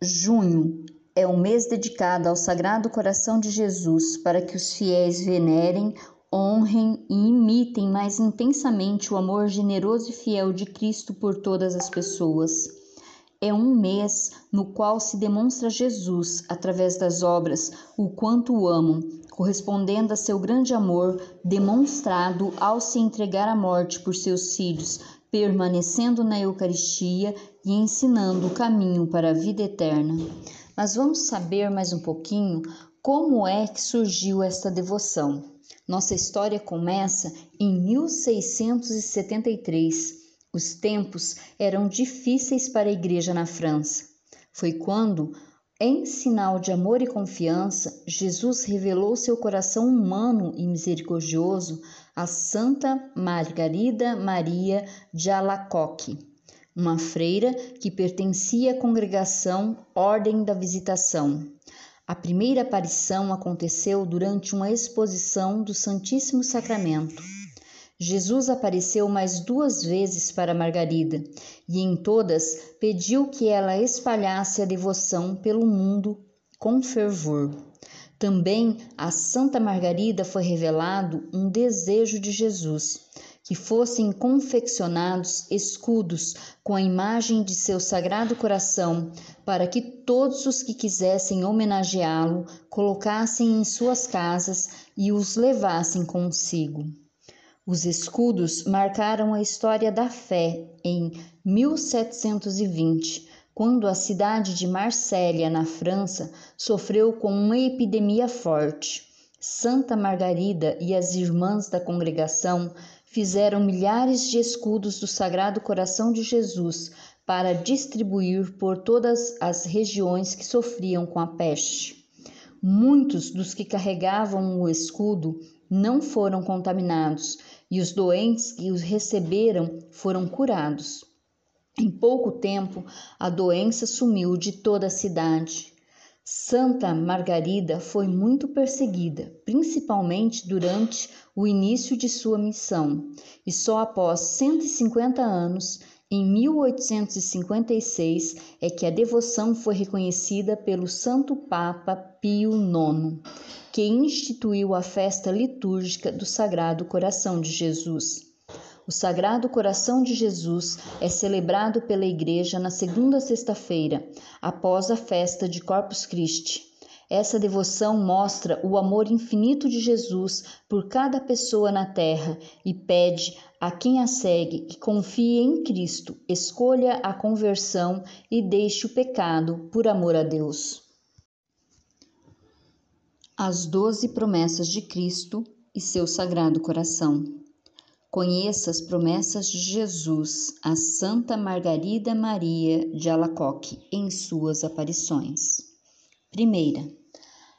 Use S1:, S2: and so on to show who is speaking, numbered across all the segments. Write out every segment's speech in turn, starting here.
S1: Junho é o mês dedicado ao Sagrado Coração de Jesus para que os fiéis venerem, honrem e imitem mais intensamente o amor generoso e fiel de Cristo por todas as pessoas. É um mês no qual se demonstra Jesus, através das obras, o quanto o amam, correspondendo a seu grande amor demonstrado ao se entregar à morte por seus filhos, permanecendo na Eucaristia e ensinando o caminho para a vida eterna. Mas vamos saber mais um pouquinho como é que surgiu esta devoção. Nossa história começa em 1673. Os tempos eram difíceis para a igreja na França. Foi quando, em sinal de amor e confiança, Jesus revelou seu coração humano e misericordioso a Santa Margarida Maria de Alacoque, uma freira que pertencia à congregação Ordem da Visitação. A primeira aparição aconteceu durante uma exposição do Santíssimo Sacramento. Jesus apareceu mais duas vezes para Margarida e em todas pediu que ela espalhasse a devoção pelo mundo com fervor. Também a Santa Margarida foi revelado um desejo de Jesus, que fossem confeccionados escudos com a imagem de seu sagrado coração, para que todos os que quisessem homenageá-lo colocassem em suas casas e os levassem consigo. Os escudos marcaram a história da fé em 1720 quando a cidade de Marsella, na França, sofreu com uma epidemia forte. Santa Margarida e as irmãs da congregação fizeram milhares de escudos do Sagrado Coração de Jesus para distribuir por todas as regiões que sofriam com a peste. Muitos dos que carregavam o escudo não foram contaminados e os doentes que os receberam foram curados. Em pouco tempo, a doença sumiu de toda a cidade. Santa Margarida foi muito perseguida, principalmente durante o início de sua missão, e só após 150 anos, em 1856, é que a devoção foi reconhecida pelo Santo Papa Pio IX, que instituiu a festa litúrgica do Sagrado Coração de Jesus. O Sagrado Coração de Jesus é celebrado pela Igreja na segunda sexta-feira, após a festa de Corpus Christi. Essa devoção mostra o amor infinito de Jesus por cada pessoa na terra e pede a quem a segue que confie em Cristo, escolha a conversão e deixe o pecado por amor a Deus. As doze promessas de Cristo e seu Sagrado Coração. Conheça as promessas de Jesus a Santa Margarida Maria de Alacoque em suas aparições. Primeira,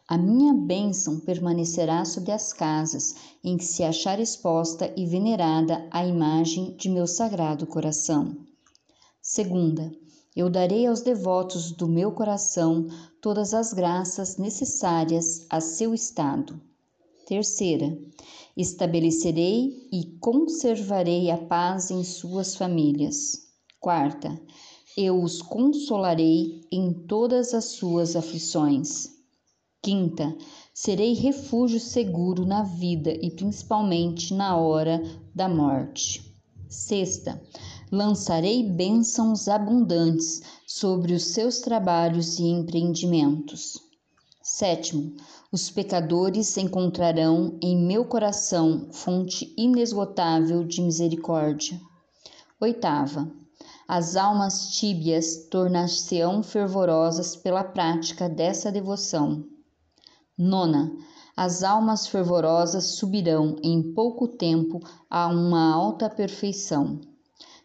S1: a minha bênção permanecerá sobre as casas em que se achar exposta e venerada a imagem de meu sagrado coração. Segunda, eu darei aos devotos do meu coração todas as graças necessárias a seu estado. Terceira, estabelecerei e conservarei a paz em suas famílias. Quarta, eu os consolarei em todas as suas aflições. Quinta, serei refúgio seguro na vida e principalmente na hora da morte. Sexta, lançarei bênçãos abundantes sobre os seus trabalhos e empreendimentos. Sétimo, os pecadores encontrarão em meu coração fonte inesgotável de misericórdia. Oitava, as almas tíbias tornar-se-ão fervorosas pela prática dessa devoção. Nona, as almas fervorosas subirão em pouco tempo a uma alta perfeição.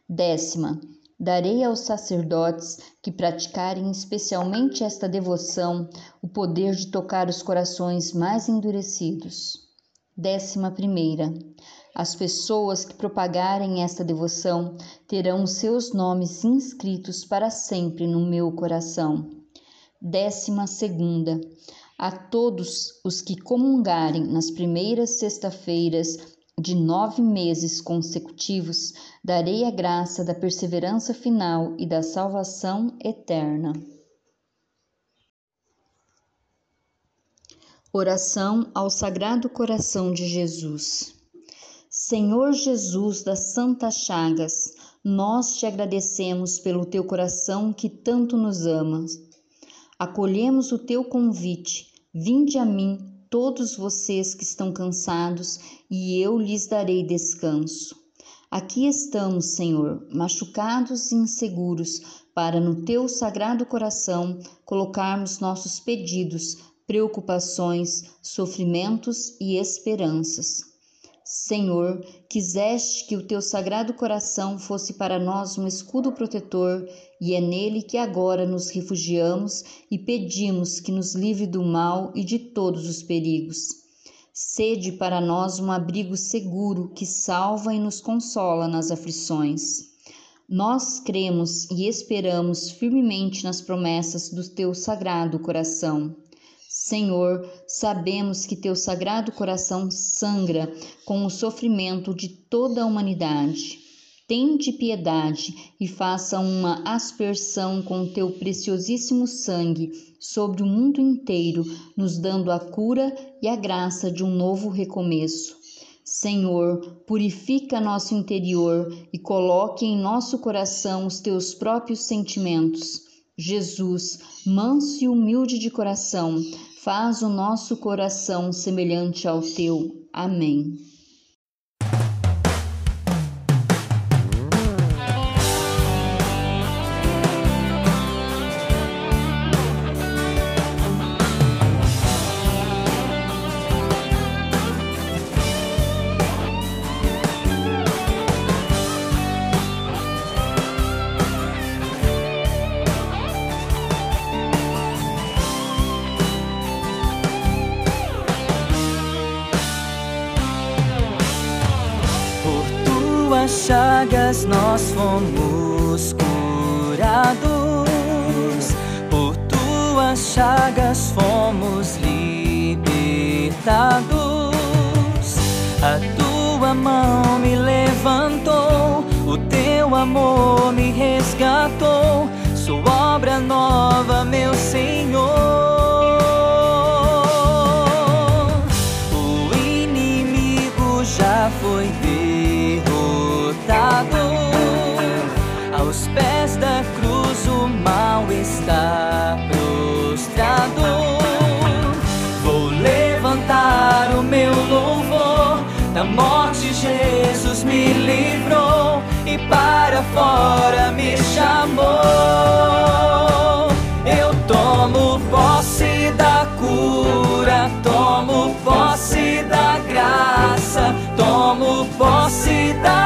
S1: Décima, Darei aos sacerdotes que praticarem especialmente esta devoção o poder de tocar os corações mais endurecidos. Décima primeira. As pessoas que propagarem esta devoção terão seus nomes inscritos para sempre no meu coração. Décima segunda. A todos os que comungarem nas primeiras sexta-feiras de nove meses consecutivos, darei a graça da perseverança final e da salvação eterna. Oração ao Sagrado Coração de Jesus. Senhor Jesus das Santas Chagas, nós te agradecemos pelo teu coração que tanto nos amas Acolhemos o teu convite. Vinde a mim, todos vocês que estão cansados, e eu lhes darei descanso. Aqui estamos, Senhor, machucados e inseguros, para no teu sagrado coração colocarmos nossos pedidos preocupações, sofrimentos e esperanças. Senhor, quiseste que o teu sagrado coração fosse para nós um escudo protetor, e é nele que agora nos refugiamos e pedimos que nos livre do mal e de todos os perigos. Sede para nós um abrigo seguro que salva e nos consola nas aflições. Nós cremos e esperamos firmemente nas promessas do teu sagrado coração. Senhor, sabemos que teu sagrado coração sangra com o sofrimento de toda a humanidade. Tende piedade e faça uma aspersão com teu preciosíssimo sangue sobre o mundo inteiro, nos dando a cura e a graça de um novo recomeço. Senhor, purifica nosso interior e coloque em nosso coração os teus próprios sentimentos. Jesus, manso e humilde de coração, faz o nosso coração semelhante ao teu. Amém.
S2: Chagas nós fomos curados, por tuas chagas fomos libertados. A tua mão me levantou, o teu amor me resgatou. Sou obra nova, o meu louvor. Da morte Jesus me livrou e para fora me chamou. Eu tomo posse da cura, tomo posse da graça, tomo posse da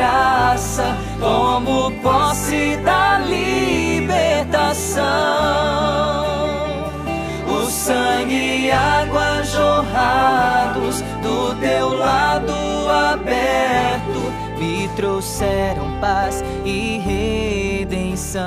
S2: graça, tomo posse da libertação. O sangue e água jorrados do teu lado aberto me trouxeram paz e redenção.